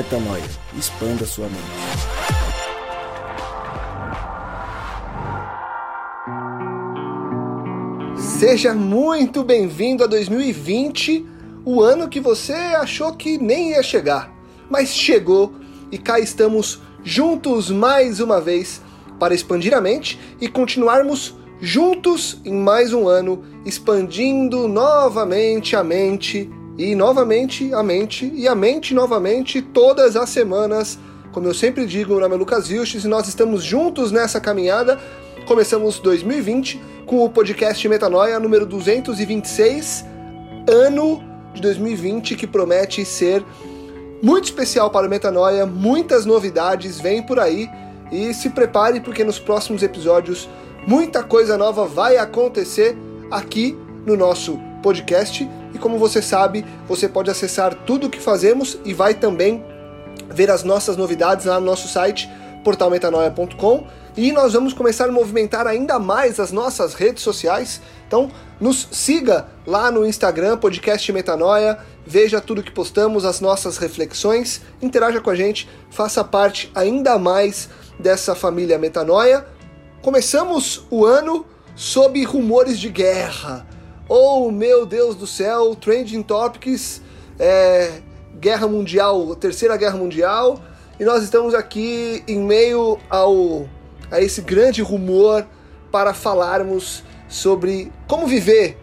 Metanoia. Expanda sua mente. Seja muito bem-vindo a 2020, o ano que você achou que nem ia chegar, mas chegou e cá estamos juntos mais uma vez para expandir a mente e continuarmos juntos em mais um ano, expandindo novamente a mente e novamente a mente e a mente novamente todas as semanas. Como eu sempre digo, meu nome é Lucas Vilches e nós estamos juntos nessa caminhada. Começamos 2020 com o podcast Metanoia número 226, ano de 2020 que promete ser muito especial para o Metanoia, muitas novidades vêm por aí e se prepare porque nos próximos episódios muita coisa nova vai acontecer aqui no nosso podcast e como você sabe, você pode acessar tudo o que fazemos e vai também ver as nossas novidades lá no nosso site portalmetanoia.com e nós vamos começar a movimentar ainda mais as nossas redes sociais. Então, nos siga lá no Instagram, podcast Metanoia, veja tudo que postamos, as nossas reflexões, interaja com a gente, faça parte ainda mais dessa família Metanoia. Começamos o ano sob rumores de guerra. Oh, meu Deus do céu, trending topics, é, guerra mundial, terceira guerra mundial, e nós estamos aqui em meio ao a esse grande rumor para falarmos sobre como viver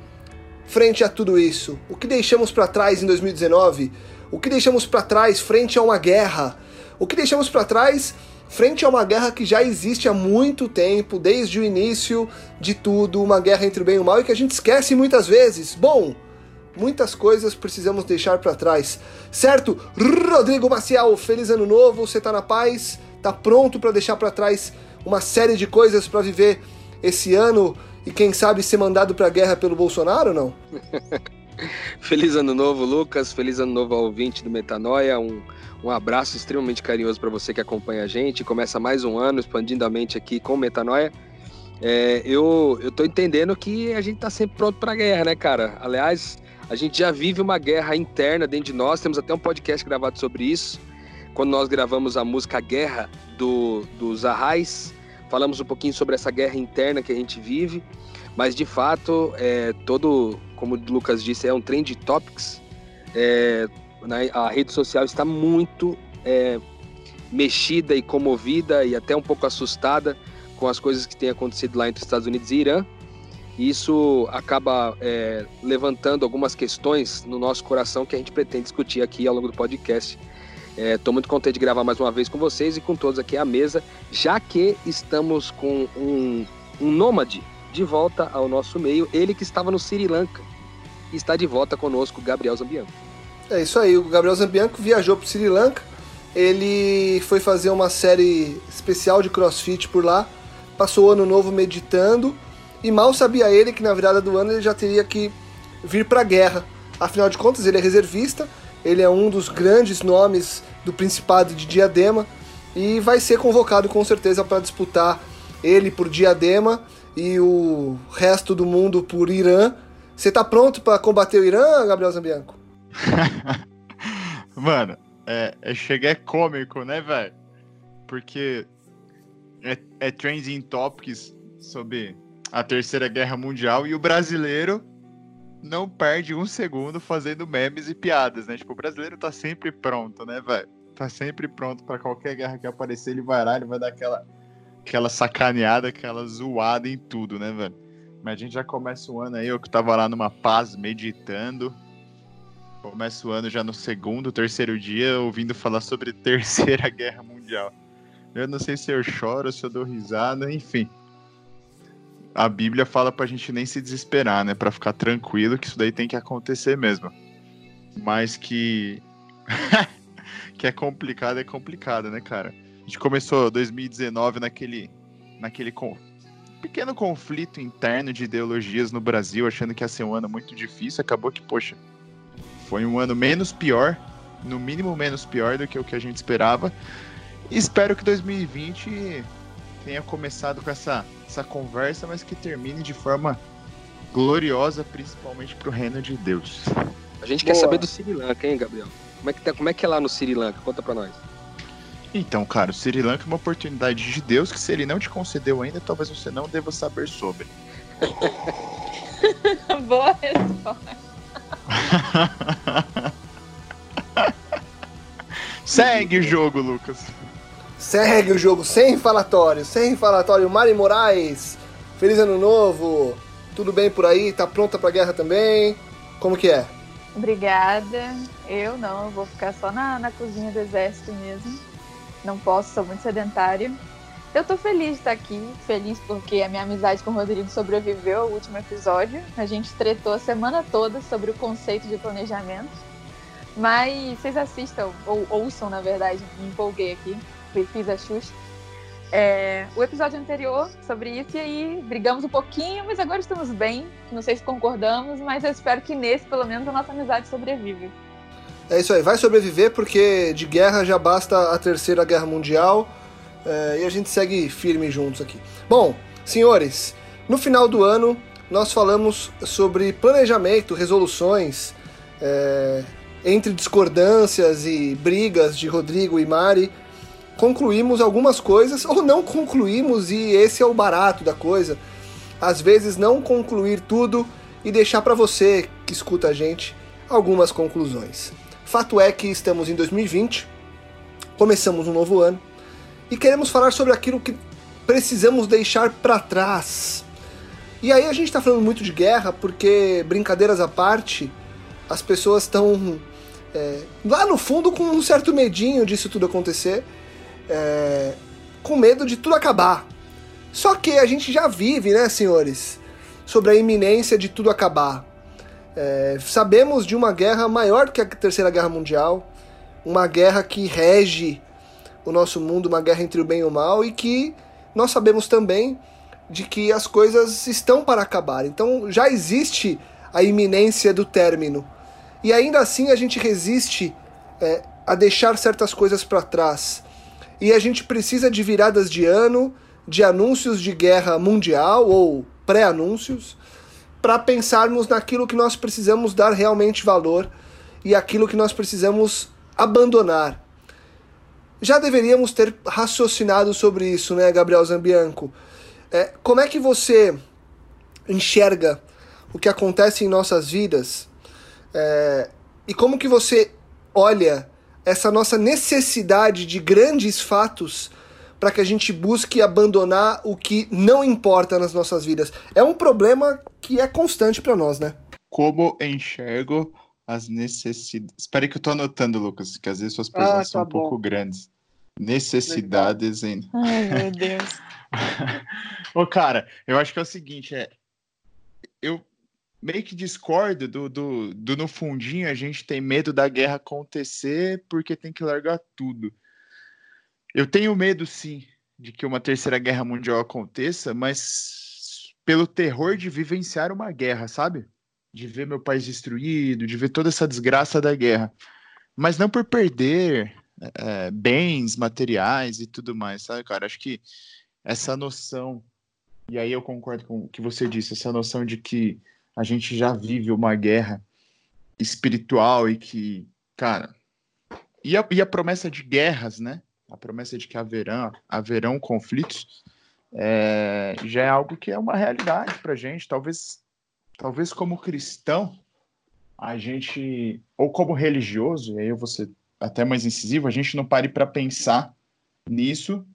frente a tudo isso. O que deixamos para trás em 2019? O que deixamos para trás frente a uma guerra? O que deixamos para trás frente a uma guerra que já existe há muito tempo, desde o início de tudo, uma guerra entre o bem e o mal e que a gente esquece muitas vezes. Bom, muitas coisas precisamos deixar para trás. Certo? Rodrigo Maciel, feliz ano novo, você tá na paz? Tá pronto para deixar para trás uma série de coisas para viver esse ano e quem sabe ser mandado para a guerra pelo Bolsonaro ou não? Feliz ano novo, Lucas. Feliz ano novo ao ouvinte do Metanoia. Um, um abraço extremamente carinhoso para você que acompanha a gente. Começa mais um ano expandindo a mente aqui com Metanoia. É, eu, eu tô entendendo que a gente tá sempre pronto para a guerra, né, cara? Aliás, a gente já vive uma guerra interna dentro de nós. Temos até um podcast gravado sobre isso. Quando nós gravamos a música Guerra do, dos Arrais, falamos um pouquinho sobre essa guerra interna que a gente vive. Mas de fato, é, todo, como o Lucas disse, é um trend topics. É, né, a rede social está muito é, mexida e comovida e até um pouco assustada com as coisas que têm acontecido lá entre Estados Unidos e Irã. E isso acaba é, levantando algumas questões no nosso coração que a gente pretende discutir aqui ao longo do podcast. Estou é, muito contente de gravar mais uma vez com vocês e com todos aqui à mesa, já que estamos com um, um nômade de volta ao nosso meio, ele que estava no Sri Lanka. Está de volta conosco, Gabriel Zambianco. É isso aí, o Gabriel Zambianco viajou para Sri Lanka, ele foi fazer uma série especial de crossfit por lá, passou o ano novo meditando, e mal sabia ele que na virada do ano ele já teria que vir para a guerra. Afinal de contas, ele é reservista, ele é um dos grandes nomes do Principado de Diadema e vai ser convocado com certeza para disputar ele por Diadema e o resto do mundo por Irã. Você tá pronto para combater o Irã, Gabriel Zambianco? Mano, é, é, chega é cômico, né, velho? Porque é, é trending topics sobre a Terceira Guerra Mundial e o brasileiro não perde um segundo fazendo memes e piadas, né? Tipo, o brasileiro tá sempre pronto, né, velho? Tá sempre pronto para qualquer guerra que aparecer, ele vai lá, ele vai dar aquela, aquela sacaneada, aquela zoada em tudo, né, velho? Mas a gente já começa o ano aí, eu que tava lá numa paz meditando, Começa o ano já no segundo, terceiro dia, ouvindo falar sobre Terceira Guerra Mundial. Eu não sei se eu choro, se eu dou risada, enfim. A Bíblia fala pra gente nem se desesperar, né? Pra ficar tranquilo, que isso daí tem que acontecer mesmo. Mas que. que é complicado, é complicado, né, cara? A gente começou 2019 naquele. naquele pequeno conflito interno de ideologias no Brasil, achando que ia ser um ano muito difícil. Acabou que, poxa, foi um ano menos pior, no mínimo menos pior do que o que a gente esperava. E espero que 2020 tenha começado com essa, essa conversa, mas que termine de forma gloriosa, principalmente para o reino de Deus. A gente Boa. quer saber do Sri Lanka, hein, Gabriel? Como é que, tá, como é, que é lá no Sri Lanka? Conta pra nós. Então, cara, o Sri Lanka é uma oportunidade de Deus que se ele não te concedeu ainda, talvez você não deva saber sobre. Boa resposta. Segue o jogo, Lucas. Segue o jogo sem falatório, sem falatório. Mari Moraes, feliz ano novo. Tudo bem por aí? Tá pronta pra guerra também? Como que é? Obrigada. Eu não, eu vou ficar só na, na cozinha do exército mesmo. Não posso, sou muito sedentária. Eu tô feliz de estar aqui, feliz porque a minha amizade com o Rodrigo sobreviveu ao último episódio. A gente tretou a semana toda sobre o conceito de planejamento. Mas vocês assistam, ou ouçam, na verdade, me empolguei aqui, fiz a Xuxa. É, o episódio anterior sobre isso, e aí brigamos um pouquinho, mas agora estamos bem. Não sei se concordamos, mas eu espero que nesse, pelo menos, a nossa amizade sobrevive. É isso aí, vai sobreviver porque de guerra já basta a terceira guerra mundial é, e a gente segue firme juntos aqui. Bom, senhores, no final do ano nós falamos sobre planejamento, resoluções, é, entre discordâncias e brigas de Rodrigo e Mari. Concluímos algumas coisas ou não concluímos, e esse é o barato da coisa. Às vezes, não concluir tudo e deixar para você que escuta a gente algumas conclusões. Fato é que estamos em 2020, começamos um novo ano e queremos falar sobre aquilo que precisamos deixar para trás. E aí a gente está falando muito de guerra porque, brincadeiras à parte, as pessoas estão é, lá no fundo com um certo medinho disso tudo acontecer, é, com medo de tudo acabar. Só que a gente já vive, né, senhores, sobre a iminência de tudo acabar. É, sabemos de uma guerra maior que a Terceira Guerra Mundial, uma guerra que rege o nosso mundo, uma guerra entre o bem e o mal, e que nós sabemos também de que as coisas estão para acabar. Então já existe a iminência do término. E ainda assim a gente resiste é, a deixar certas coisas para trás. E a gente precisa de viradas de ano, de anúncios de guerra mundial ou pré-anúncios, para pensarmos naquilo que nós precisamos dar realmente valor e aquilo que nós precisamos abandonar já deveríamos ter raciocinado sobre isso, né, Gabriel Zambianco? É, como é que você enxerga o que acontece em nossas vidas é, e como que você olha essa nossa necessidade de grandes fatos para que a gente busque abandonar o que não importa nas nossas vidas? É um problema que é constante para nós, né? Como enxergo as necessidades. Espera que eu tô anotando, Lucas, que às vezes suas perguntas ah, tá são um bom. pouco grandes. Necessidades Legal. em. Ai, meu Deus. Ô, cara, eu acho que é o seguinte, é. Eu meio que discordo do, do, do no fundinho a gente tem medo da guerra acontecer porque tem que largar tudo. Eu tenho medo, sim, de que uma terceira guerra mundial aconteça, mas pelo terror de vivenciar uma guerra, sabe? De ver meu país destruído, de ver toda essa desgraça da guerra, mas não por perder é, bens materiais e tudo mais, sabe, cara? Acho que essa noção, e aí eu concordo com o que você disse, essa noção de que a gente já vive uma guerra espiritual e que, cara, e a, e a promessa de guerras, né? A promessa de que haverão, haverão conflitos, é, já é algo que é uma realidade para gente. Talvez talvez como cristão, a gente, ou como religioso, e aí eu vou ser até mais incisivo, a gente não pare para pensar nisso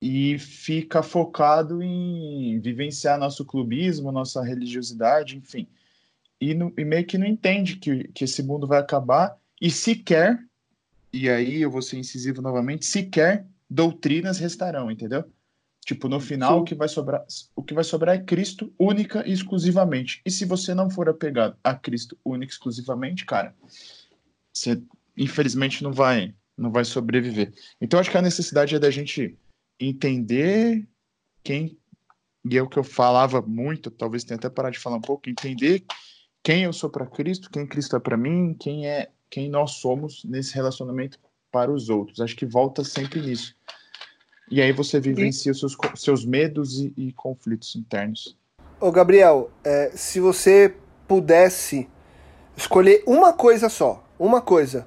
e fica focado em vivenciar nosso clubismo, nossa religiosidade, enfim. E, no, e meio que não entende que, que esse mundo vai acabar e sequer, e aí eu vou ser incisivo novamente, sequer doutrinas restarão, entendeu? Tipo, no final, o que, vai sobrar, o que vai sobrar é Cristo única e exclusivamente. E se você não for apegado a Cristo única e exclusivamente, cara, você infelizmente não vai, não vai sobreviver. Então, acho que a necessidade é da gente entender quem. E é o que eu falava muito, talvez tenha até parar de falar um pouco, entender quem eu sou para Cristo, quem Cristo é para mim, quem é quem nós somos nesse relacionamento para os outros. Acho que volta sempre nisso. E aí você vivencia os seus, seus medos e, e, conflitos internos. Ô Gabriel, é, se você pudesse escolher uma coisa só, uma coisa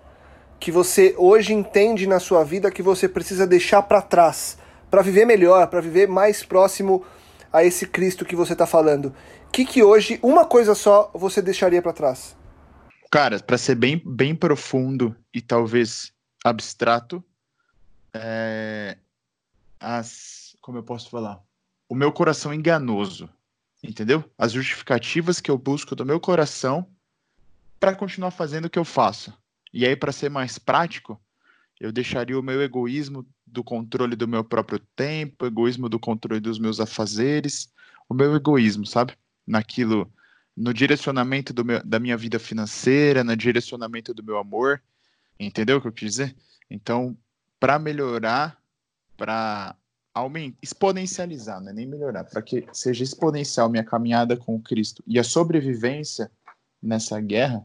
que você hoje entende na sua vida que você precisa deixar para trás, para viver melhor, para viver mais próximo a esse Cristo que você está falando. O que, que hoje, uma coisa só, você deixaria para trás? Cara, para ser bem, bem profundo e talvez abstrato, é... as. Como eu posso falar? O meu coração enganoso, entendeu? As justificativas que eu busco do meu coração para continuar fazendo o que eu faço. E aí, para ser mais prático, eu deixaria o meu egoísmo do controle do meu próprio tempo, egoísmo do controle dos meus afazeres, o meu egoísmo, sabe? Naquilo, no direcionamento meu, da minha vida financeira, no direcionamento do meu amor, entendeu o que eu quis dizer? Então, para melhorar, para exponencializar, não é nem melhorar, para que seja exponencial minha caminhada com Cristo e a sobrevivência nessa guerra,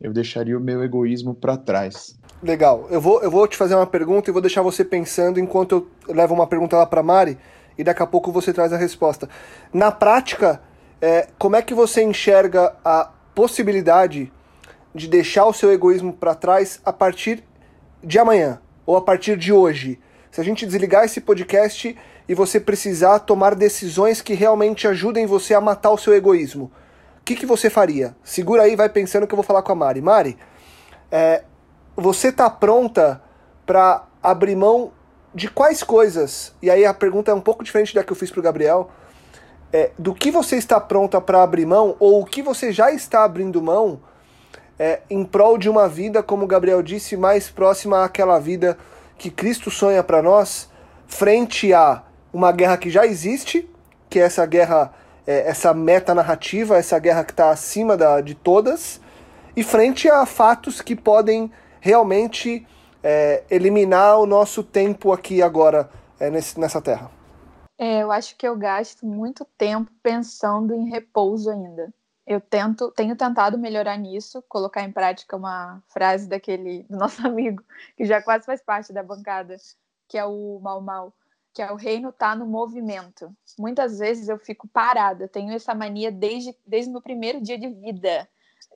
eu deixaria o meu egoísmo para trás. Legal. Eu vou, eu vou te fazer uma pergunta e vou deixar você pensando enquanto eu levo uma pergunta lá para Mari e daqui a pouco você traz a resposta. Na prática, é, como é que você enxerga a possibilidade de deixar o seu egoísmo para trás a partir de amanhã ou a partir de hoje? Se a gente desligar esse podcast e você precisar tomar decisões que realmente ajudem você a matar o seu egoísmo, o que, que você faria? Segura aí, vai pensando que eu vou falar com a Mari. Mari, é, você está pronta para abrir mão de quais coisas? E aí a pergunta é um pouco diferente da que eu fiz para o Gabriel. É, do que você está pronta para abrir mão ou o que você já está abrindo mão é, em prol de uma vida, como o Gabriel disse, mais próxima àquela vida que Cristo sonha para nós, frente a uma guerra que já existe, que é essa guerra é, essa meta narrativa, essa guerra que está acima da, de todas, e frente a fatos que podem realmente é, eliminar o nosso tempo aqui agora é, nesse, nessa terra? É, eu acho que eu gasto muito tempo pensando em repouso ainda. Eu tento, tenho tentado melhorar nisso, colocar em prática uma frase daquele do nosso amigo que já quase faz parte da bancada, que é o Mal Mal que é o reino está no movimento. Muitas vezes eu fico parada, tenho essa mania desde, desde o meu primeiro dia de vida.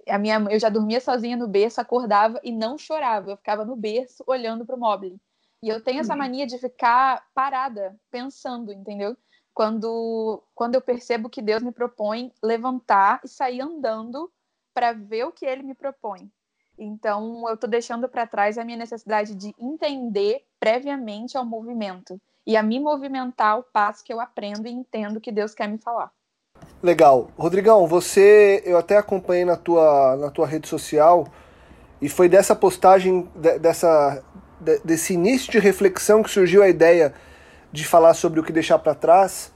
A minha, eu já dormia sozinha no berço, acordava e não chorava, eu ficava no berço olhando para o móvel. E eu tenho essa uhum. mania de ficar parada, pensando, entendeu? Quando, quando eu percebo que Deus me propõe levantar e sair andando para ver o que ele me propõe. Então, eu estou deixando para trás a minha necessidade de entender previamente ao movimento e a me movimentar ao passo que eu aprendo e entendo que Deus quer me falar. Legal. Rodrigão, você, eu até acompanhei na tua, na tua rede social e foi dessa postagem, dessa, desse início de reflexão que surgiu a ideia de falar sobre o que deixar para trás.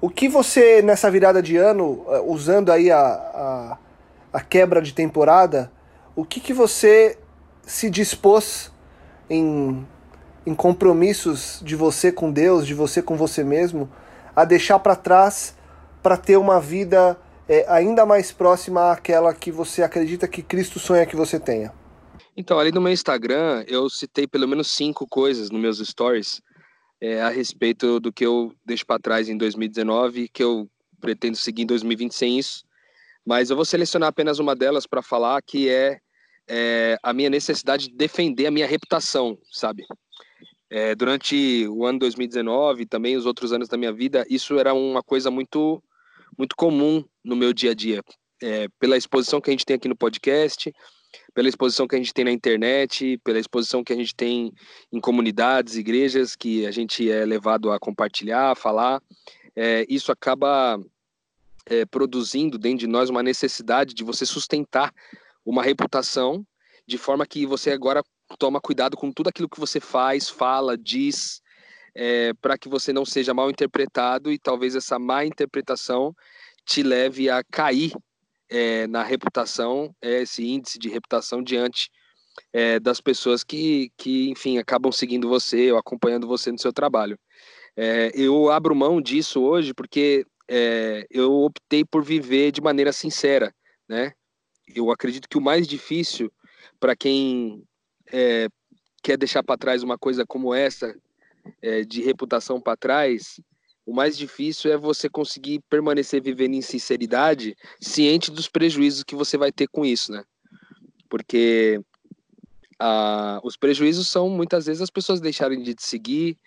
O que você, nessa virada de ano, eh, usando aí a, a, a quebra de temporada, o que, que você se dispôs em em compromissos de você com Deus, de você com você mesmo, a deixar para trás para ter uma vida é, ainda mais próxima àquela que você acredita que Cristo sonha que você tenha? Então, ali no meu Instagram, eu citei pelo menos cinco coisas nos meus stories é, a respeito do que eu deixo para trás em 2019, que eu pretendo seguir em 2020 sem isso. Mas eu vou selecionar apenas uma delas para falar, que é, é a minha necessidade de defender a minha reputação, sabe? É, durante o ano 2019 e também os outros anos da minha vida, isso era uma coisa muito, muito comum no meu dia a dia. É, pela exposição que a gente tem aqui no podcast, pela exposição que a gente tem na internet, pela exposição que a gente tem em comunidades, igrejas, que a gente é levado a compartilhar, a falar, é, isso acaba é, produzindo dentro de nós uma necessidade de você sustentar uma reputação de forma que você agora toma cuidado com tudo aquilo que você faz, fala, diz, é, para que você não seja mal interpretado e talvez essa má interpretação te leve a cair é, na reputação, é, esse índice de reputação diante é, das pessoas que, que, enfim, acabam seguindo você ou acompanhando você no seu trabalho. É, eu abro mão disso hoje porque é, eu optei por viver de maneira sincera, né? Eu acredito que o mais difícil para quem é, quer deixar para trás uma coisa como essa, é, de reputação para trás, o mais difícil é você conseguir permanecer vivendo em sinceridade, ciente dos prejuízos que você vai ter com isso, né? Porque os prejuízos são muitas vezes as pessoas deixarem de te seguir,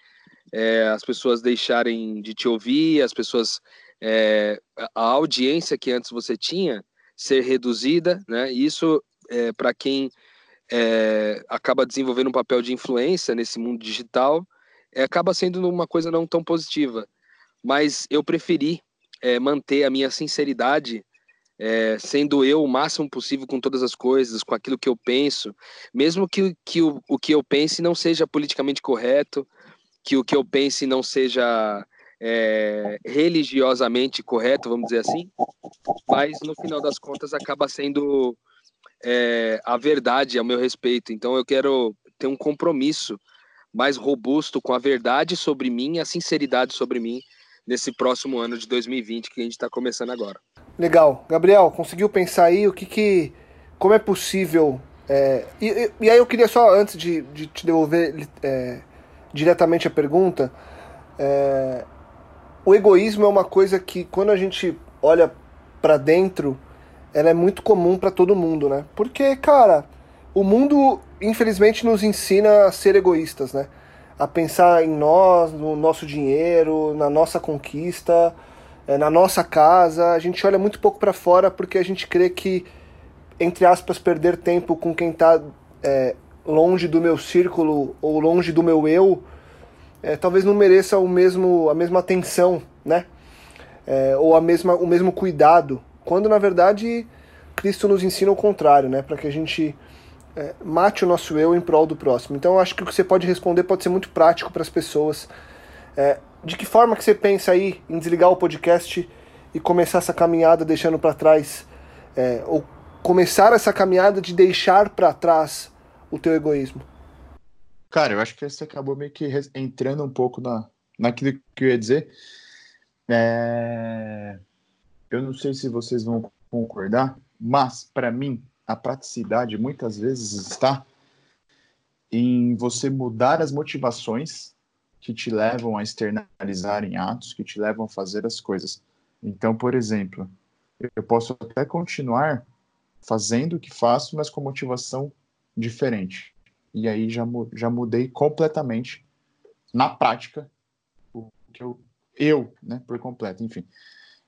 é, as pessoas deixarem de te ouvir, as pessoas. É, a audiência que antes você tinha ser reduzida, né? Isso, é, para quem é, acaba desenvolvendo um papel de influência nesse mundo digital, é, acaba sendo uma coisa não tão positiva. Mas eu preferi é, manter a minha sinceridade é, sendo eu o máximo possível com todas as coisas, com aquilo que eu penso, mesmo que, que o, o que eu pense não seja politicamente correto, que o que eu pense não seja é, religiosamente correto, vamos dizer assim, mas no final das contas acaba sendo é, a verdade a meu respeito. Então eu quero ter um compromisso mais robusto com a verdade sobre mim, a sinceridade sobre mim nesse próximo ano de 2020 que a gente está começando agora. Legal. Gabriel, conseguiu pensar aí o que que. Como é possível. É, e, e, aí eu queria só, antes de, de te devolver é, diretamente a pergunta, é, o egoísmo é uma coisa que quando a gente olha para dentro, ela é muito comum para todo mundo, né? Porque, cara, o mundo infelizmente nos ensina a ser egoístas, né? A pensar em nós, no nosso dinheiro, na nossa conquista é, na nossa casa, a gente olha muito pouco para fora porque a gente crê que, entre aspas, perder tempo com quem está é, longe do meu círculo ou longe do meu eu, é, talvez não mereça o mesmo, a mesma atenção, né? É, ou a mesma, o mesmo cuidado, quando na verdade Cristo nos ensina o contrário, né? Para que a gente é, mate o nosso eu em prol do próximo. Então eu acho que o que você pode responder pode ser muito prático para as pessoas. É, de que forma que você pensa aí em desligar o podcast e começar essa caminhada deixando para trás, é, ou começar essa caminhada de deixar para trás o teu egoísmo? Cara, eu acho que você acabou meio que entrando um pouco na, naquilo que eu ia dizer. É... Eu não sei se vocês vão concordar, mas para mim a praticidade muitas vezes está em você mudar as motivações que te levam a externalizar em atos, que te levam a fazer as coisas. Então, por exemplo, eu posso até continuar fazendo o que faço, mas com motivação diferente. E aí já, já mudei completamente, na prática, o que eu, eu, né, por completo, enfim.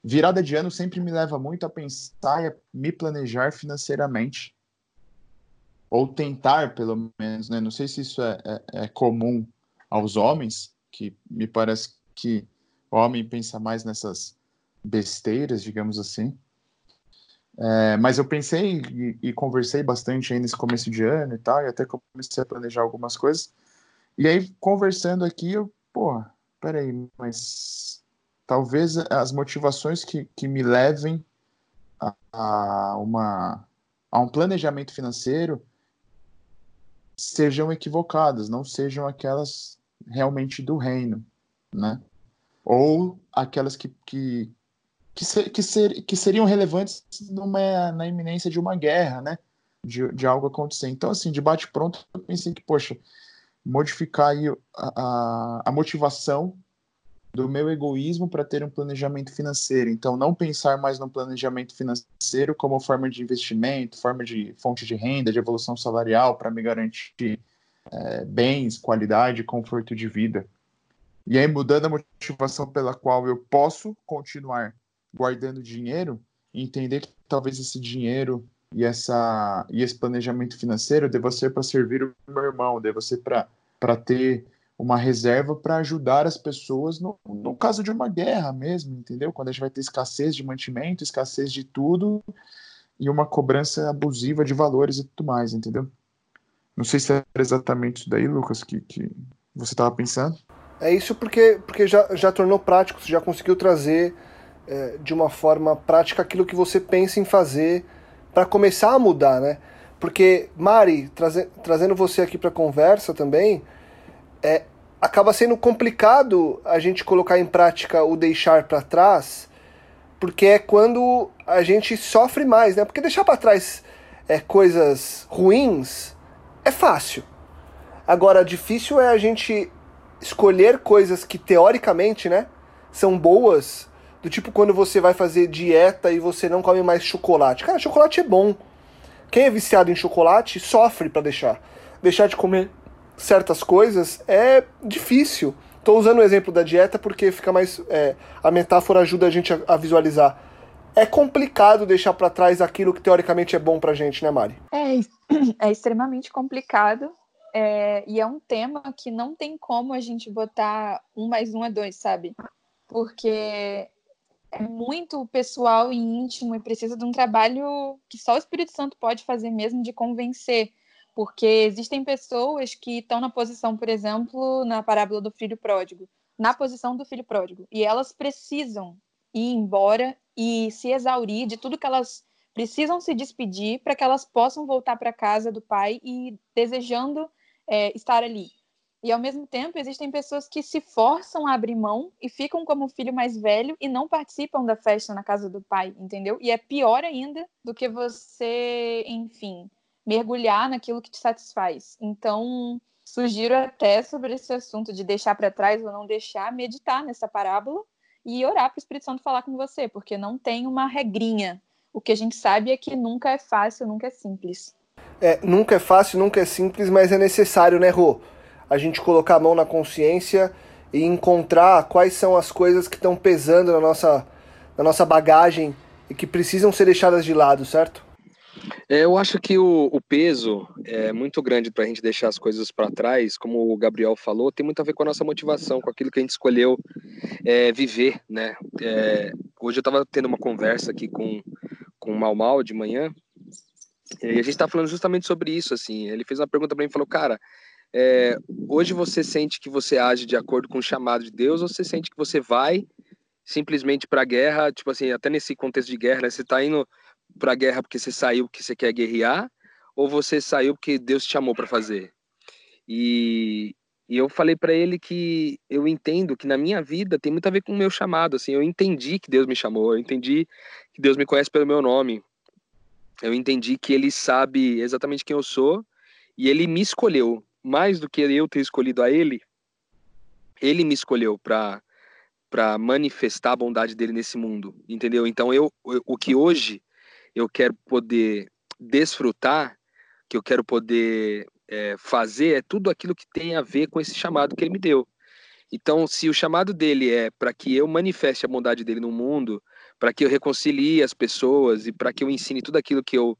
Virada de ano sempre me leva muito a pensar e a me planejar financeiramente. Ou tentar, pelo menos, né? Não sei se isso é, é, é comum aos homens, que me parece que o homem pensa mais nessas besteiras, digamos assim. É, mas eu pensei e, e, conversei bastante aí nesse começo de ano e tal, e até comecei a planejar algumas coisas. E aí, conversando aqui, eu, pô, peraí, mas talvez as motivações que, que me levem a, a, uma, a um planejamento financeiro sejam equivocadas, não sejam aquelas realmente do reino, né? Ou aquelas que, que, que, ser, que, ser, que seriam relevantes numa, na iminência de uma guerra, né? De, de algo acontecer. Então, assim, de bate-pronto, eu pensei que, poxa, modificar aí a, a, a motivação do meu egoísmo para ter um planejamento financeiro. Então, não pensar mais no planejamento financeiro como forma de investimento, forma de fonte de renda, de evolução salarial para me garantir é, bens, qualidade, conforto de vida. E aí, mudando a motivação pela qual eu posso continuar guardando dinheiro, entender que talvez esse dinheiro e, essa, e esse planejamento financeiro deva ser para servir o meu irmão, deva ser para ter uma reserva para ajudar as pessoas no, no caso de uma guerra mesmo, entendeu? Quando a gente vai ter escassez de mantimento, escassez de tudo e uma cobrança abusiva de valores e tudo mais, entendeu? Não sei se era exatamente isso daí, Lucas, que, que você estava pensando. É isso porque, porque já, já tornou prático, você já conseguiu trazer é, de uma forma prática aquilo que você pensa em fazer para começar a mudar, né? Porque, Mari, traze, trazendo você aqui para conversa também, é, acaba sendo complicado a gente colocar em prática o deixar para trás, porque é quando a gente sofre mais, né? Porque deixar para trás é, coisas ruins é fácil. Agora, difícil é a gente escolher coisas que teoricamente, né, são boas, do tipo quando você vai fazer dieta e você não come mais chocolate. Cara, chocolate é bom. Quem é viciado em chocolate sofre para deixar. deixar de comer certas coisas é difícil. Estou usando o exemplo da dieta porque fica mais. É, a metáfora ajuda a gente a, a visualizar. É complicado deixar para trás aquilo que teoricamente é bom pra gente, né, Mari? É, é extremamente complicado. É, e é um tema que não tem como a gente botar um mais um é dois, sabe? Porque é muito pessoal e íntimo e precisa de um trabalho que só o Espírito Santo pode fazer mesmo de convencer. Porque existem pessoas que estão na posição, por exemplo, na parábola do filho pródigo, na posição do filho pródigo, e elas precisam ir embora e se exaurir de tudo que elas precisam se despedir para que elas possam voltar para casa do pai e desejando é, estar ali. E ao mesmo tempo, existem pessoas que se forçam a abrir mão e ficam como o filho mais velho e não participam da festa na casa do pai, entendeu? E é pior ainda do que você, enfim, mergulhar naquilo que te satisfaz. Então, sugiro até sobre esse assunto de deixar para trás ou não deixar, meditar nessa parábola e orar para o Espírito Santo falar com você, porque não tem uma regrinha. O que a gente sabe é que nunca é fácil, nunca é simples. É, nunca é fácil, nunca é simples, mas é necessário, né, Rô? A gente colocar a mão na consciência e encontrar quais são as coisas que estão pesando na nossa, na nossa bagagem e que precisam ser deixadas de lado, certo? É, eu acho que o, o, peso é muito grande para a gente deixar as coisas para trás, como o Gabriel falou, tem muito a ver com a nossa motivação, com aquilo que a gente escolheu é, viver, né? É, hoje eu estava tendo uma conversa aqui com, com o Mal Mal de manhã, e a gente está falando justamente sobre isso, assim. Ele fez uma pergunta para mim e falou, cara, é, hoje você sente que você age de acordo com o chamado de Deus ou você sente que você vai simplesmente para a guerra, tipo assim, até nesse contexto de guerra, né, você está indo para a guerra porque você saiu porque você quer guerrear ou você saiu porque Deus te chamou para fazer? E, e eu falei para ele que eu entendo que na minha vida tem muito a ver com o meu chamado, assim, eu entendi que Deus me chamou, eu entendi que Deus me conhece pelo meu nome, eu entendi que ele sabe exatamente quem eu sou e ele me escolheu mais do que eu ter escolhido a ele. Ele me escolheu para para manifestar a bondade dele nesse mundo, entendeu? Então eu o que hoje eu quero poder desfrutar, que eu quero poder é, fazer é tudo aquilo que tem a ver com esse chamado que ele me deu. Então, se o chamado dele é para que eu manifeste a bondade dele no mundo, para que eu reconcilie as pessoas e para que eu ensine tudo aquilo que eu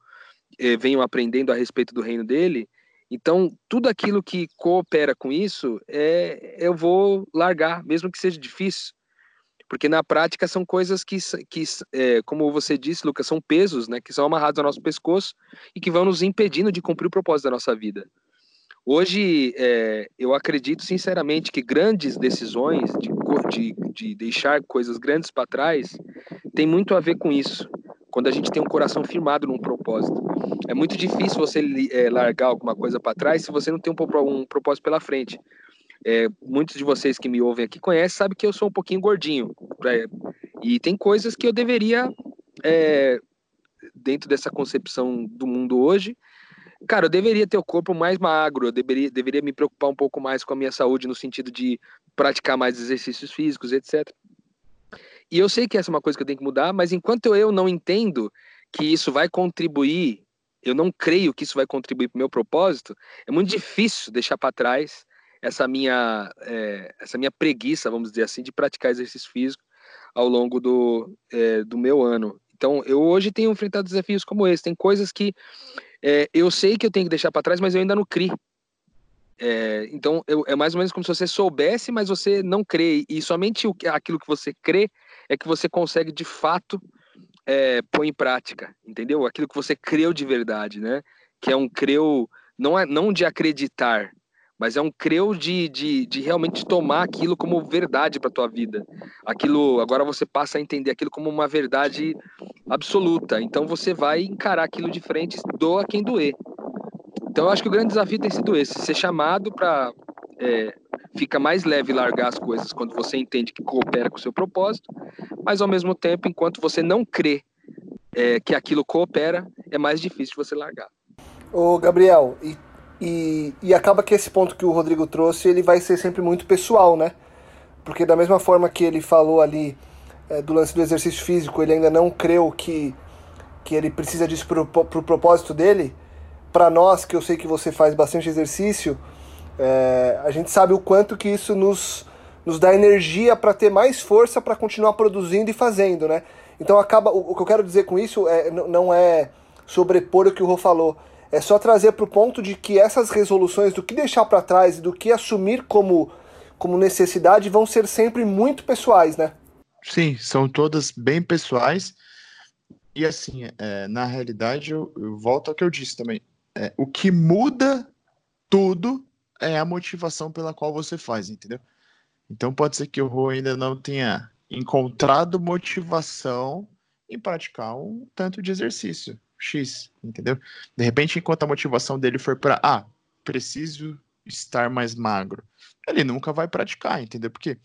eh, venho aprendendo a respeito do reino dele. Então, tudo aquilo que coopera com isso, é, eu vou largar, mesmo que seja difícil. Porque na prática são coisas que, que é, como você disse, Lucas, são pesos né, que são amarrados ao nosso pescoço e que vão nos impedindo de cumprir o propósito da nossa vida. Hoje, é, eu acredito sinceramente que grandes decisões de, de, de deixar coisas grandes para trás tem muito a ver com isso. Quando a gente tem um coração firmado num propósito. É muito difícil você é, largar alguma coisa para trás se você não tem um, um propósito pela frente. É, muitos de vocês que me ouvem aqui conhecem, sabem que eu sou um pouquinho gordinho. E tem coisas que eu deveria, é, dentro dessa concepção do mundo hoje, Cara, eu deveria ter o corpo mais magro, eu deveria, deveria me preocupar um pouco mais com a minha saúde, no sentido de praticar mais exercícios físicos, etc. E eu sei que essa é uma coisa que eu tenho que mudar, mas enquanto eu não entendo que isso vai contribuir, eu não creio que isso vai contribuir para o meu propósito, é muito difícil deixar para trás essa minha, é, essa minha preguiça, vamos dizer assim, de praticar exercício físico ao longo do, é, do meu ano. Então, eu hoje tenho enfrentado desafios como esse. Tem coisas que é, eu sei que eu tenho que deixar para trás, mas eu ainda não criei. É, então, eu, é mais ou menos como se você soubesse, mas você não crê. E somente o, aquilo que você crê é que você consegue, de fato, é, pôr em prática, entendeu? Aquilo que você creu de verdade, né? Que é um creu, não, é, não de acreditar, mas é um creu de, de, de realmente tomar aquilo como verdade para tua vida. Aquilo, agora você passa a entender aquilo como uma verdade absoluta. Então você vai encarar aquilo de frente, doa quem doer. Então eu acho que o grande desafio tem sido esse, ser chamado para é, fica mais leve largar as coisas quando você entende que coopera com o seu propósito, mas ao mesmo tempo, enquanto você não crê é, que aquilo coopera, é mais difícil você largar. Ô Gabriel, e e, e acaba que esse ponto que o Rodrigo trouxe, ele vai ser sempre muito pessoal, né? Porque da mesma forma que ele falou ali é, do lance do exercício físico, ele ainda não creu que, que ele precisa disso pro, pro propósito dele, para nós, que eu sei que você faz bastante exercício, é, a gente sabe o quanto que isso nos, nos dá energia para ter mais força para continuar produzindo e fazendo, né? Então acaba. O, o que eu quero dizer com isso é, não é sobrepor o que o Rô falou. É só trazer para o ponto de que essas resoluções do que deixar para trás e do que assumir como, como necessidade vão ser sempre muito pessoais, né? Sim, são todas bem pessoais. E assim, é, na realidade, eu, eu, volto ao que eu disse também. É, o que muda tudo é a motivação pela qual você faz, entendeu? Então pode ser que o Rô ainda não tenha encontrado motivação em praticar um tanto de exercício X, entendeu? De repente, enquanto a motivação dele for para, ah, preciso estar mais magro, ele nunca vai praticar, entendeu? Porque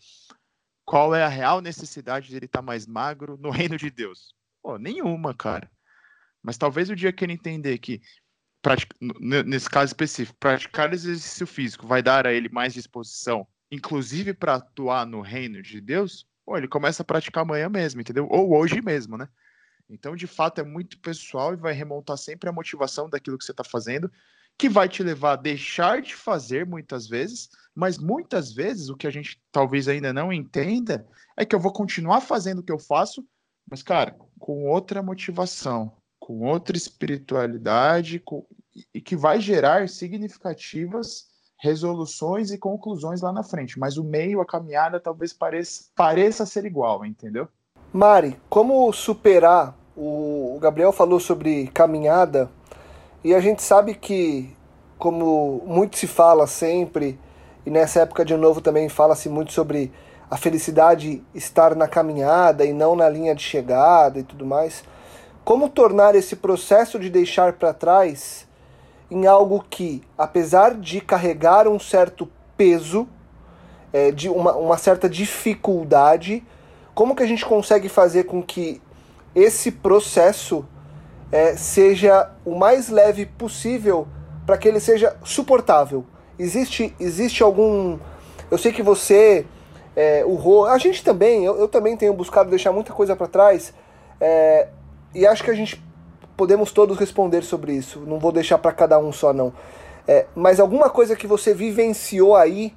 qual é a real necessidade dele estar mais magro no reino de Deus? Pô, nenhuma, cara. Mas talvez o dia que ele entender que, nesse caso específico, praticar exercício físico vai dar a ele mais disposição, inclusive para atuar no reino de Deus, pô, ele começa a praticar amanhã mesmo, entendeu? Ou hoje mesmo, né? Então, de fato, é muito pessoal e vai remontar sempre a motivação daquilo que você está fazendo, que vai te levar a deixar de fazer muitas vezes, mas muitas vezes o que a gente talvez ainda não entenda é que eu vou continuar fazendo o que eu faço, mas, cara, com outra motivação, com outra espiritualidade, com... e que vai gerar significativas resoluções e conclusões lá na frente. Mas o meio, a caminhada, talvez pareça, pareça ser igual, entendeu? Mari, como superar o Gabriel falou sobre caminhada e a gente sabe que, como muito se fala sempre, e nessa época de novo também fala-se muito sobre a felicidade estar na caminhada e não na linha de chegada e tudo mais. Como tornar esse processo de deixar para trás em algo que, apesar de carregar um certo peso, é, de uma, uma certa dificuldade, como que a gente consegue fazer com que esse processo é, seja o mais leve possível para que ele seja suportável. Existe, existe algum. Eu sei que você, é, o Rô, a gente também, eu, eu, também tenho buscado deixar muita coisa para trás é, e acho que a gente podemos todos responder sobre isso. Não vou deixar para cada um só, não. É, mas alguma coisa que você vivenciou aí,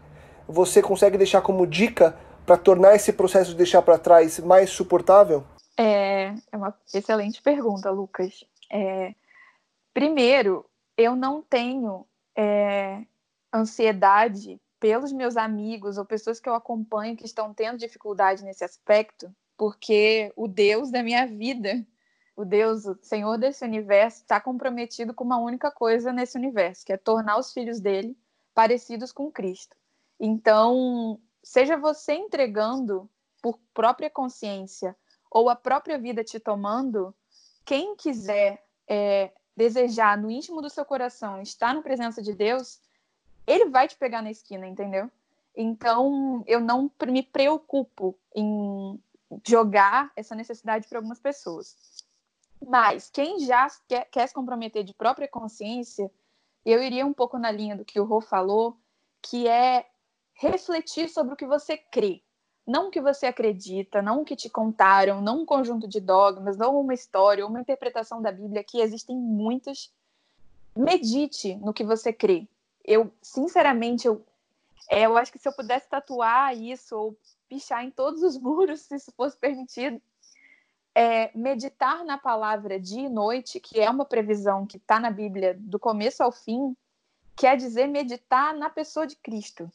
você consegue deixar como dica para tornar esse processo de deixar para trás mais suportável? É, é uma excelente pergunta, Lucas. É, primeiro, eu não tenho é, ansiedade pelos meus amigos ou pessoas que eu acompanho que estão tendo dificuldade nesse aspecto, porque o Deus da minha vida, o Deus, o Senhor desse universo, está comprometido com uma única coisa nesse universo, que é tornar os filhos dele parecidos com Cristo. Então, seja você entregando por própria consciência ou a própria vida te tomando, quem quiser é, desejar no íntimo do seu coração estar na presença de Deus, ele vai te pegar na esquina, entendeu? Então, eu não me preocupo em jogar essa necessidade para algumas pessoas. Mas quem já quer, quer, se comprometer de própria consciência, eu iria um pouco na linha do que o Rô falou, que é refletir sobre o que você crê não o que você acredita, não o que te contaram, não um conjunto de dogmas, não uma história, uma interpretação da Bíblia, que existem muitas. Medite no que você crê. Eu, sinceramente, eu, é, eu acho que se eu pudesse tatuar isso ou pichar em todos os muros, se isso fosse permitido, é, meditar na palavra dia e noite, que é uma previsão que está na Bíblia do começo ao fim, quer dizer meditar na pessoa de Cristo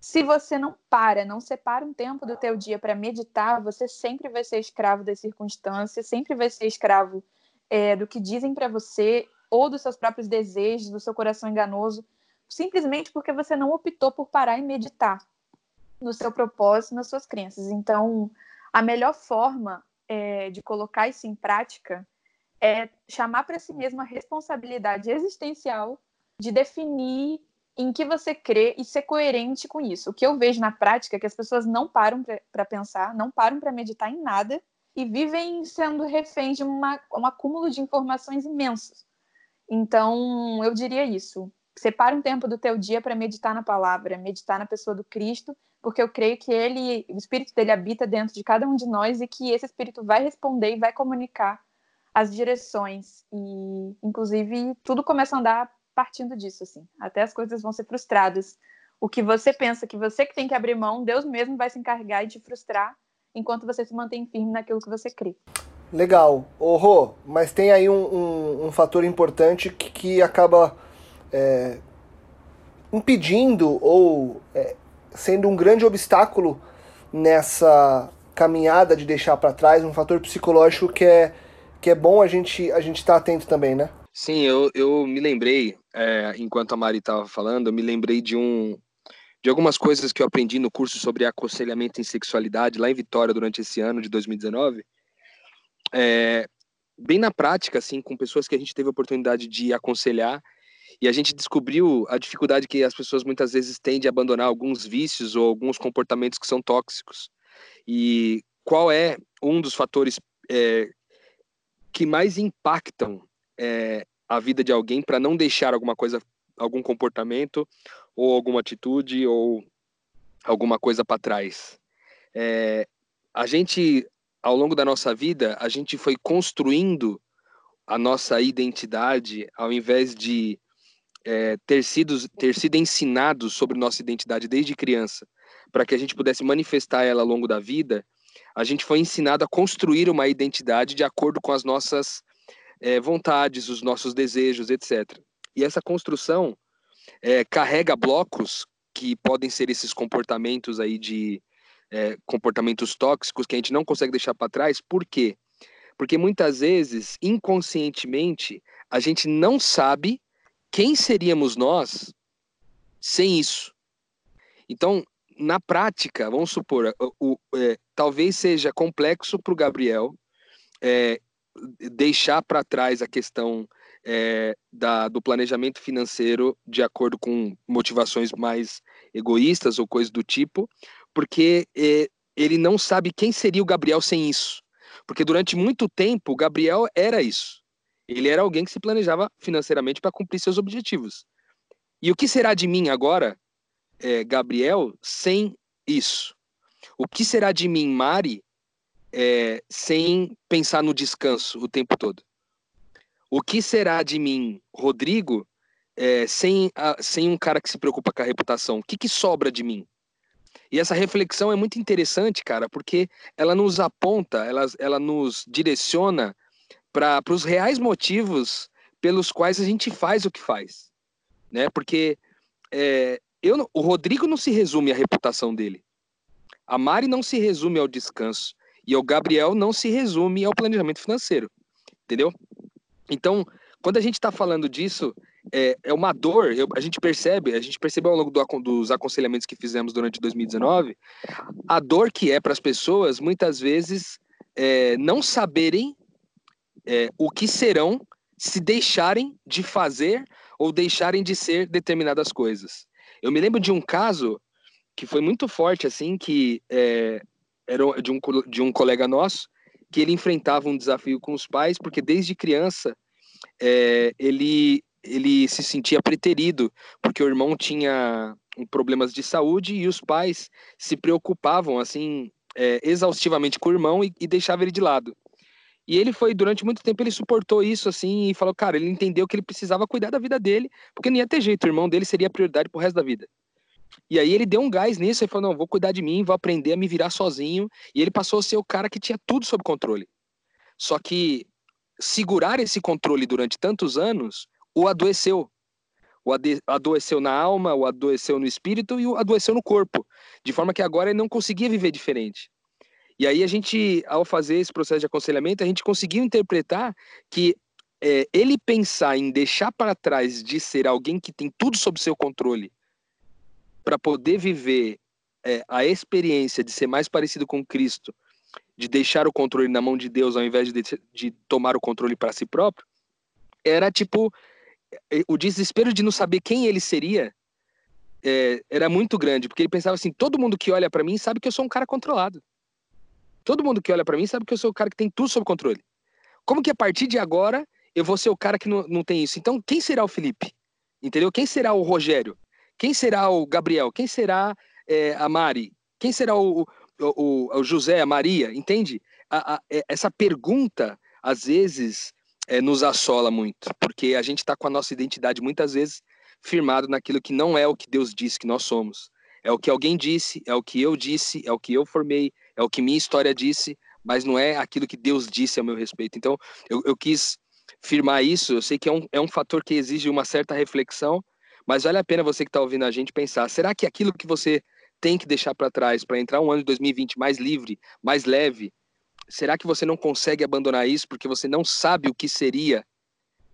se você não para, não separa um tempo do teu dia para meditar, você sempre vai ser escravo das circunstâncias, sempre vai ser escravo é, do que dizem para você ou dos seus próprios desejos, do seu coração enganoso, simplesmente porque você não optou por parar e meditar no seu propósito, nas suas crenças. Então, a melhor forma é, de colocar isso em prática é chamar para si mesmo a responsabilidade existencial de definir em que você crê e ser coerente com isso. O que eu vejo na prática é que as pessoas não param para pensar, não param para meditar em nada e vivem sendo reféns de uma, um acúmulo de informações imensos. Então, eu diria isso. Separa um tempo do teu dia para meditar na palavra, meditar na pessoa do Cristo, porque eu creio que ele, o espírito dele habita dentro de cada um de nós e que esse espírito vai responder e vai comunicar as direções e inclusive tudo começa a andar partindo disso, assim. Até as coisas vão ser frustradas. O que você pensa que você que tem que abrir mão, Deus mesmo vai se encarregar de te frustrar enquanto você se mantém firme naquilo que você crê. Legal. Ô, Rô, mas tem aí um, um, um fator importante que, que acaba é, impedindo ou é, sendo um grande obstáculo nessa caminhada de deixar para trás, um fator psicológico que é, que é bom a gente a gente estar tá atento também, né? Sim, eu, eu me lembrei, é, enquanto a Mari estava falando, eu me lembrei de um de algumas coisas que eu aprendi no curso sobre aconselhamento em sexualidade lá em Vitória durante esse ano de 2019. É, bem na prática, assim, com pessoas que a gente teve a oportunidade de aconselhar e a gente descobriu a dificuldade que as pessoas muitas vezes têm de abandonar alguns vícios ou alguns comportamentos que são tóxicos. E qual é um dos fatores é, que mais impactam é, a vida de alguém para não deixar alguma coisa, algum comportamento ou alguma atitude ou alguma coisa para trás? É, a gente, ao longo da nossa vida, a gente foi construindo a nossa identidade ao invés de é, ter, sido, ter sido ensinado sobre nossa identidade desde criança, para que a gente pudesse manifestar ela ao longo da vida, a gente foi ensinado a construir uma identidade de acordo com as nossas é, vontades, os nossos desejos, etc. E essa construção é, carrega blocos que podem ser esses comportamentos aí de é, comportamentos tóxicos que a gente não consegue deixar para trás. Por quê? Porque muitas vezes, inconscientemente, a gente não sabe quem seríamos nós sem isso? Então, na prática, vamos supor, o, o é, talvez seja complexo para o Gabriel é, deixar para trás a questão é, da, do planejamento financeiro de acordo com motivações mais egoístas ou coisas do tipo, porque é, ele não sabe quem seria o Gabriel sem isso. Porque durante muito tempo, o Gabriel era isso. Ele era alguém que se planejava financeiramente para cumprir seus objetivos. E o que será de mim agora, é, Gabriel, sem isso? O que será de mim, Mari, é, sem pensar no descanso o tempo todo? O que será de mim, Rodrigo, é, sem, a, sem um cara que se preocupa com a reputação? O que, que sobra de mim? E essa reflexão é muito interessante, cara, porque ela nos aponta, ela, ela nos direciona para os reais motivos pelos quais a gente faz o que faz, né? Porque é, eu, o Rodrigo não se resume à reputação dele, a Mari não se resume ao descanso e o Gabriel não se resume ao planejamento financeiro, entendeu? Então, quando a gente está falando disso, é, é uma dor, eu, a gente percebe, a gente percebeu ao longo do, dos aconselhamentos que fizemos durante 2019, a dor que é para as pessoas, muitas vezes, é, não saberem é, o que serão se deixarem de fazer ou deixarem de ser determinadas coisas. Eu me lembro de um caso que foi muito forte, assim, que é, era de um, de um colega nosso, que ele enfrentava um desafio com os pais, porque desde criança é, ele, ele se sentia preterido, porque o irmão tinha problemas de saúde e os pais se preocupavam, assim, é, exaustivamente com o irmão e, e deixavam ele de lado. E ele foi, durante muito tempo, ele suportou isso, assim, e falou, cara, ele entendeu que ele precisava cuidar da vida dele, porque não ia ter jeito, o irmão dele seria a prioridade pro resto da vida. E aí ele deu um gás nisso, e falou, não, vou cuidar de mim, vou aprender a me virar sozinho, e ele passou a ser o cara que tinha tudo sob controle. Só que segurar esse controle durante tantos anos o adoeceu. O adoeceu na alma, o adoeceu no espírito e o adoeceu no corpo. De forma que agora ele não conseguia viver diferente. E aí a gente, ao fazer esse processo de aconselhamento, a gente conseguiu interpretar que é, ele pensar em deixar para trás de ser alguém que tem tudo sob seu controle para poder viver é, a experiência de ser mais parecido com Cristo, de deixar o controle na mão de Deus ao invés de, de tomar o controle para si próprio, era tipo o desespero de não saber quem ele seria é, era muito grande, porque ele pensava assim: todo mundo que olha para mim sabe que eu sou um cara controlado. Todo mundo que olha para mim sabe que eu sou o cara que tem tudo sob controle. Como que a partir de agora eu vou ser o cara que não, não tem isso? Então, quem será o Felipe? Entendeu? Quem será o Rogério? Quem será o Gabriel? Quem será é, a Mari? Quem será o, o, o, José, a Maria? Entende? A, a, é, essa pergunta, às vezes, é, nos assola muito, porque a gente está com a nossa identidade muitas vezes firmado naquilo que não é o que Deus disse que nós somos. É o que alguém disse, é o que eu disse, é o que eu formei, é o que minha história disse, mas não é aquilo que Deus disse a meu respeito. Então, eu, eu quis firmar isso. Eu sei que é um, é um fator que exige uma certa reflexão, mas vale a pena você que está ouvindo a gente pensar: será que aquilo que você tem que deixar para trás para entrar um ano de 2020 mais livre, mais leve, será que você não consegue abandonar isso porque você não sabe o que seria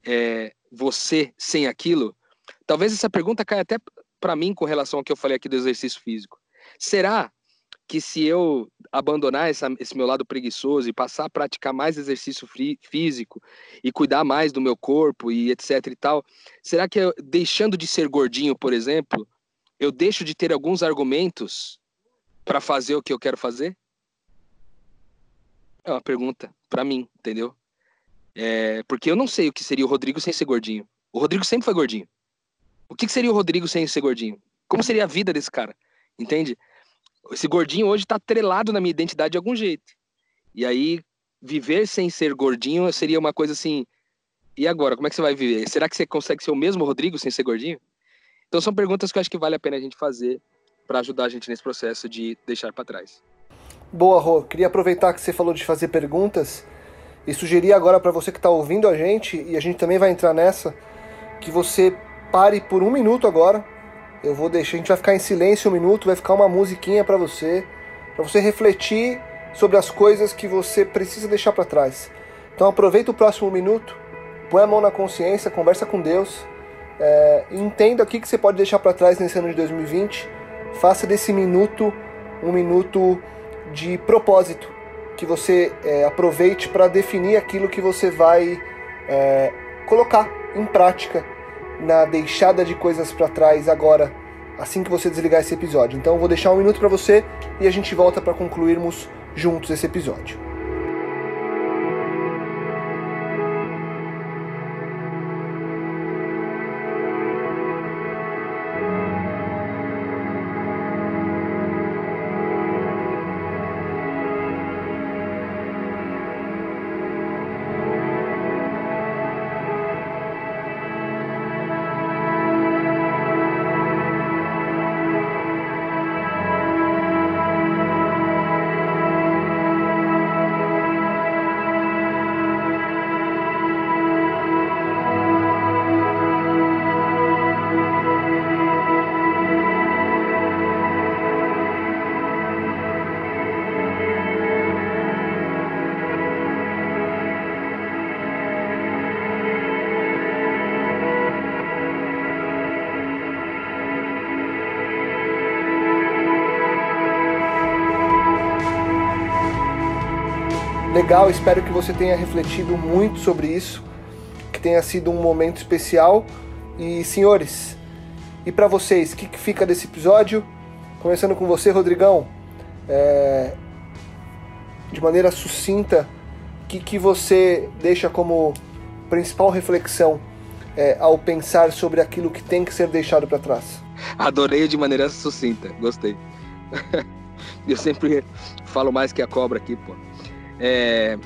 é, você sem aquilo? Talvez essa pergunta caia até para mim com relação ao que eu falei aqui do exercício físico. Será que se eu abandonar essa, esse meu lado preguiçoso e passar a praticar mais exercício físico e cuidar mais do meu corpo e etc e tal, será que eu, deixando de ser gordinho, por exemplo, eu deixo de ter alguns argumentos para fazer o que eu quero fazer? É uma pergunta para mim, entendeu? É, porque eu não sei o que seria o Rodrigo sem ser gordinho. O Rodrigo sempre foi gordinho. O que seria o Rodrigo sem ser gordinho? Como seria a vida desse cara? Entende? Esse gordinho hoje está atrelado na minha identidade de algum jeito. E aí, viver sem ser gordinho seria uma coisa assim. E agora, como é que você vai viver? Será que você consegue ser o mesmo Rodrigo sem ser gordinho? Então, são perguntas que eu acho que vale a pena a gente fazer para ajudar a gente nesse processo de deixar para trás. Boa, Rô. Queria aproveitar que você falou de fazer perguntas e sugerir agora para você que está ouvindo a gente, e a gente também vai entrar nessa, que você pare por um minuto agora eu vou deixar, a gente vai ficar em silêncio um minuto, vai ficar uma musiquinha para você, para você refletir sobre as coisas que você precisa deixar para trás. Então aproveita o próximo minuto, põe a mão na consciência, conversa com Deus, é, entenda o que, que você pode deixar para trás nesse ano de 2020. Faça desse minuto um minuto de propósito, que você é, aproveite para definir aquilo que você vai é, colocar em prática na deixada de coisas para trás agora, assim que você desligar esse episódio. Então eu vou deixar um minuto para você e a gente volta para concluirmos juntos esse episódio. Legal, espero que você tenha refletido muito sobre isso, que tenha sido um momento especial. E senhores, e para vocês, o que, que, fica desse episódio? Começando com você, Rodrigão, é... de maneira sucinta, o que, que você deixa como principal reflexão é, ao pensar sobre aquilo que tem que ser deixado para trás? Adorei de maneira sucinta, gostei. Eu sempre falo mais que a cobra aqui, pô. É...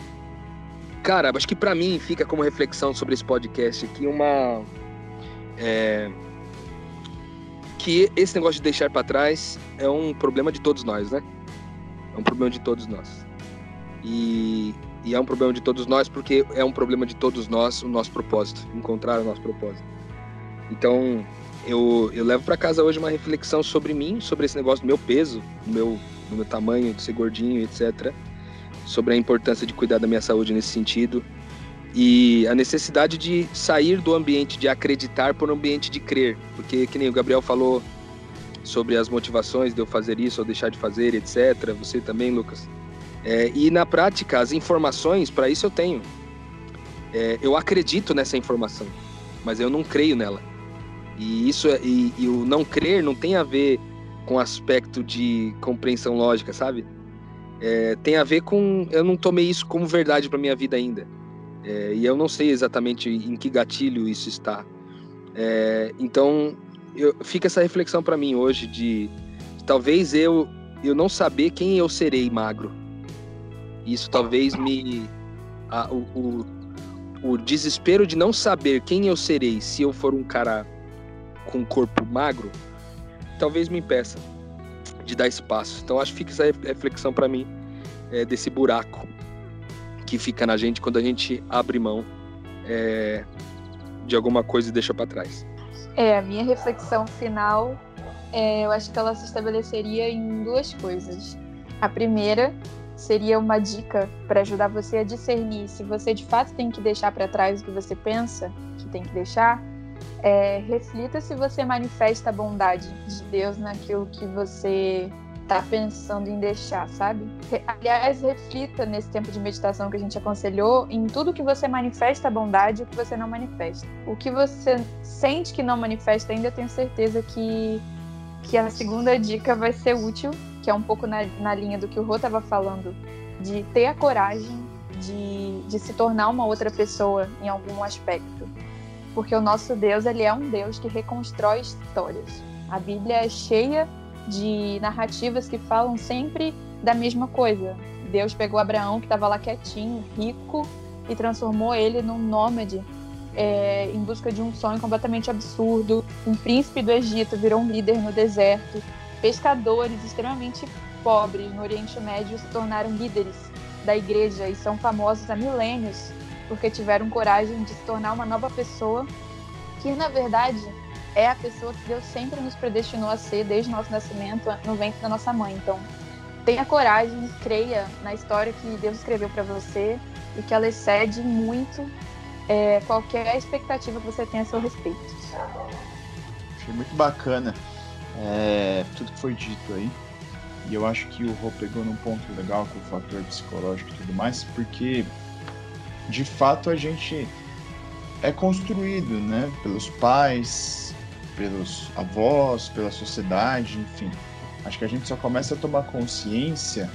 Cara, acho que para mim fica como reflexão sobre esse podcast aqui uma. É... Que esse negócio de deixar para trás é um problema de todos nós, né? É um problema de todos nós. E, e é um problema de todos nós porque é um problema de todos nós o nosso propósito, encontrar o nosso propósito. Então, eu, eu levo para casa hoje uma reflexão sobre mim, sobre esse negócio do meu peso, do meu, do meu tamanho, de ser gordinho, etc sobre a importância de cuidar da minha saúde nesse sentido e a necessidade de sair do ambiente de acreditar para o ambiente de crer, porque que nem o Gabriel falou sobre as motivações de eu fazer isso ou deixar de fazer, etc. Você também, Lucas. É, e na prática, as informações, para isso eu tenho. É, eu acredito nessa informação, mas eu não creio nela. E isso é, e, e o não crer não tem a ver com aspecto de compreensão lógica, sabe? É, tem a ver com. Eu não tomei isso como verdade para minha vida ainda. É, e eu não sei exatamente em que gatilho isso está. É, então, eu, fica essa reflexão para mim hoje de, talvez eu, eu não saber quem eu serei magro. Isso talvez me. A, o, o, o desespero de não saber quem eu serei se eu for um cara com corpo magro, talvez me impeça de dar espaço. Então acho que fica essa reflexão para mim é, desse buraco que fica na gente quando a gente abre mão é, de alguma coisa e deixa para trás. É, a minha reflexão final, é, eu acho que ela se estabeleceria em duas coisas. A primeira seria uma dica para ajudar você a discernir se você de fato tem que deixar para trás o que você pensa que tem que deixar. É, reflita se você manifesta a bondade de Deus naquilo que você está pensando em deixar, sabe? Aliás, reflita nesse tempo de meditação que a gente aconselhou em tudo que você manifesta a bondade e o que você não manifesta. O que você sente que não manifesta ainda, tenho certeza que, que a segunda dica vai ser útil que é um pouco na, na linha do que o Rô estava falando, de ter a coragem de, de se tornar uma outra pessoa em algum aspecto. Porque o nosso Deus, ele é um Deus que reconstrói histórias. A Bíblia é cheia de narrativas que falam sempre da mesma coisa. Deus pegou Abraão, que estava lá quietinho, rico, e transformou ele num nômade é, em busca de um sonho completamente absurdo. Um príncipe do Egito virou um líder no deserto pescadores extremamente pobres no Oriente Médio se tornaram líderes da igreja e são famosos há milênios porque tiveram coragem de se tornar uma nova pessoa que na verdade é a pessoa que Deus sempre nos predestinou a ser desde nosso nascimento no ventre da nossa mãe. Então, tenha coragem, creia na história que Deus escreveu para você e que ela excede muito é, qualquer expectativa que você tenha a seu respeito. Achei muito bacana é, tudo que foi dito aí. E eu acho que o Rô pegou num ponto legal com o fator psicológico e tudo mais, porque de fato a gente é construído, né, pelos pais, pelos avós, pela sociedade, enfim. Acho que a gente só começa a tomar consciência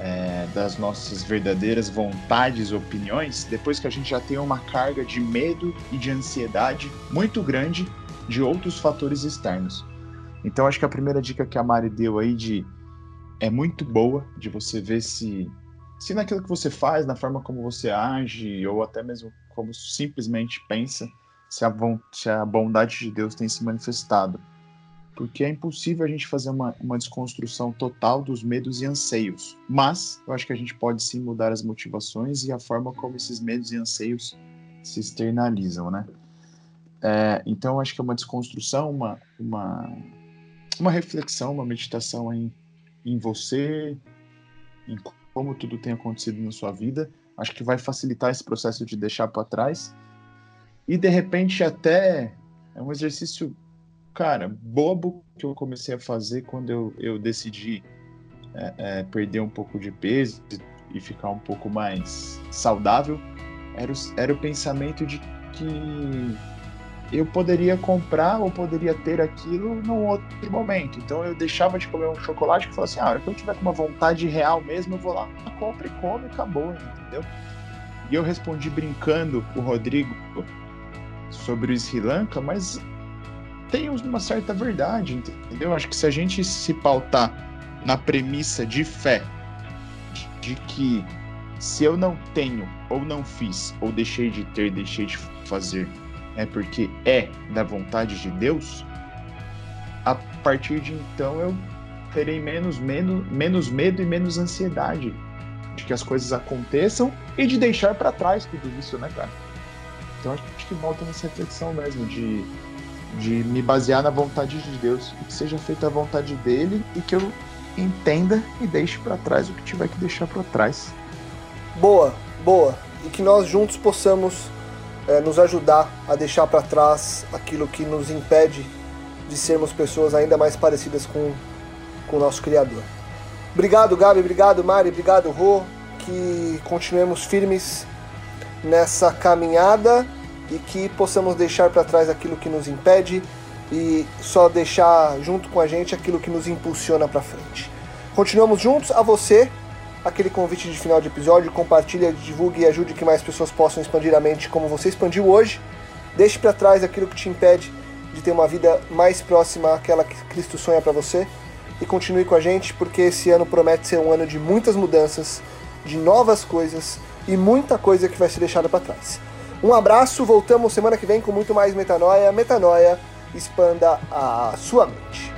é, das nossas verdadeiras vontades, opiniões, depois que a gente já tem uma carga de medo e de ansiedade muito grande de outros fatores externos. Então acho que a primeira dica que a Mari deu aí de é muito boa de você ver se se naquilo que você faz, na forma como você age ou até mesmo como simplesmente pensa, se a, se a bondade de Deus tem se manifestado. Porque é impossível a gente fazer uma, uma desconstrução total dos medos e anseios. Mas eu acho que a gente pode sim mudar as motivações e a forma como esses medos e anseios se externalizam, né? É, então, acho que é uma desconstrução, uma, uma, uma reflexão, uma meditação em, em você, em como tudo tem acontecido na sua vida. Acho que vai facilitar esse processo de deixar para trás. E de repente até é um exercício, cara, bobo que eu comecei a fazer quando eu, eu decidi é, é, perder um pouco de peso e ficar um pouco mais saudável. Era o, era o pensamento de que eu poderia comprar ou poderia ter aquilo num outro momento. Então eu deixava de comer um chocolate e falava assim: ah, hora que eu tiver com uma vontade real mesmo, eu vou lá, compro e como e acabou, entendeu? E eu respondi brincando o Rodrigo sobre o Sri Lanka, mas tem uma certa verdade, entendeu? Acho que se a gente se pautar na premissa de fé, de que se eu não tenho, ou não fiz, ou deixei de ter, deixei de fazer, é porque é da vontade de Deus, a partir de então eu terei menos, menos, menos medo e menos ansiedade de que as coisas aconteçam e de deixar para trás tudo isso, né, cara? Então acho que volta nessa reflexão mesmo de, de me basear na vontade de Deus, que seja feita a vontade dele e que eu entenda e deixe para trás o que tiver que deixar para trás. Boa, boa. E que nós juntos possamos é, nos ajudar a deixar para trás aquilo que nos impede de sermos pessoas ainda mais parecidas com, com o nosso Criador. Obrigado, Gabi, obrigado, Mari, obrigado, Rô. Que continuemos firmes nessa caminhada e que possamos deixar para trás aquilo que nos impede e só deixar junto com a gente aquilo que nos impulsiona para frente. Continuamos juntos a você aquele convite de final de episódio, compartilha, divulgue e ajude que mais pessoas possam expandir a mente como você expandiu hoje. Deixe para trás aquilo que te impede de ter uma vida mais próxima àquela que Cristo sonha para você e continue com a gente porque esse ano promete ser um ano de muitas mudanças, de novas coisas e muita coisa que vai ser deixada para trás. Um abraço, voltamos semana que vem com muito mais Metanoia. Metanoia, expanda a sua mente.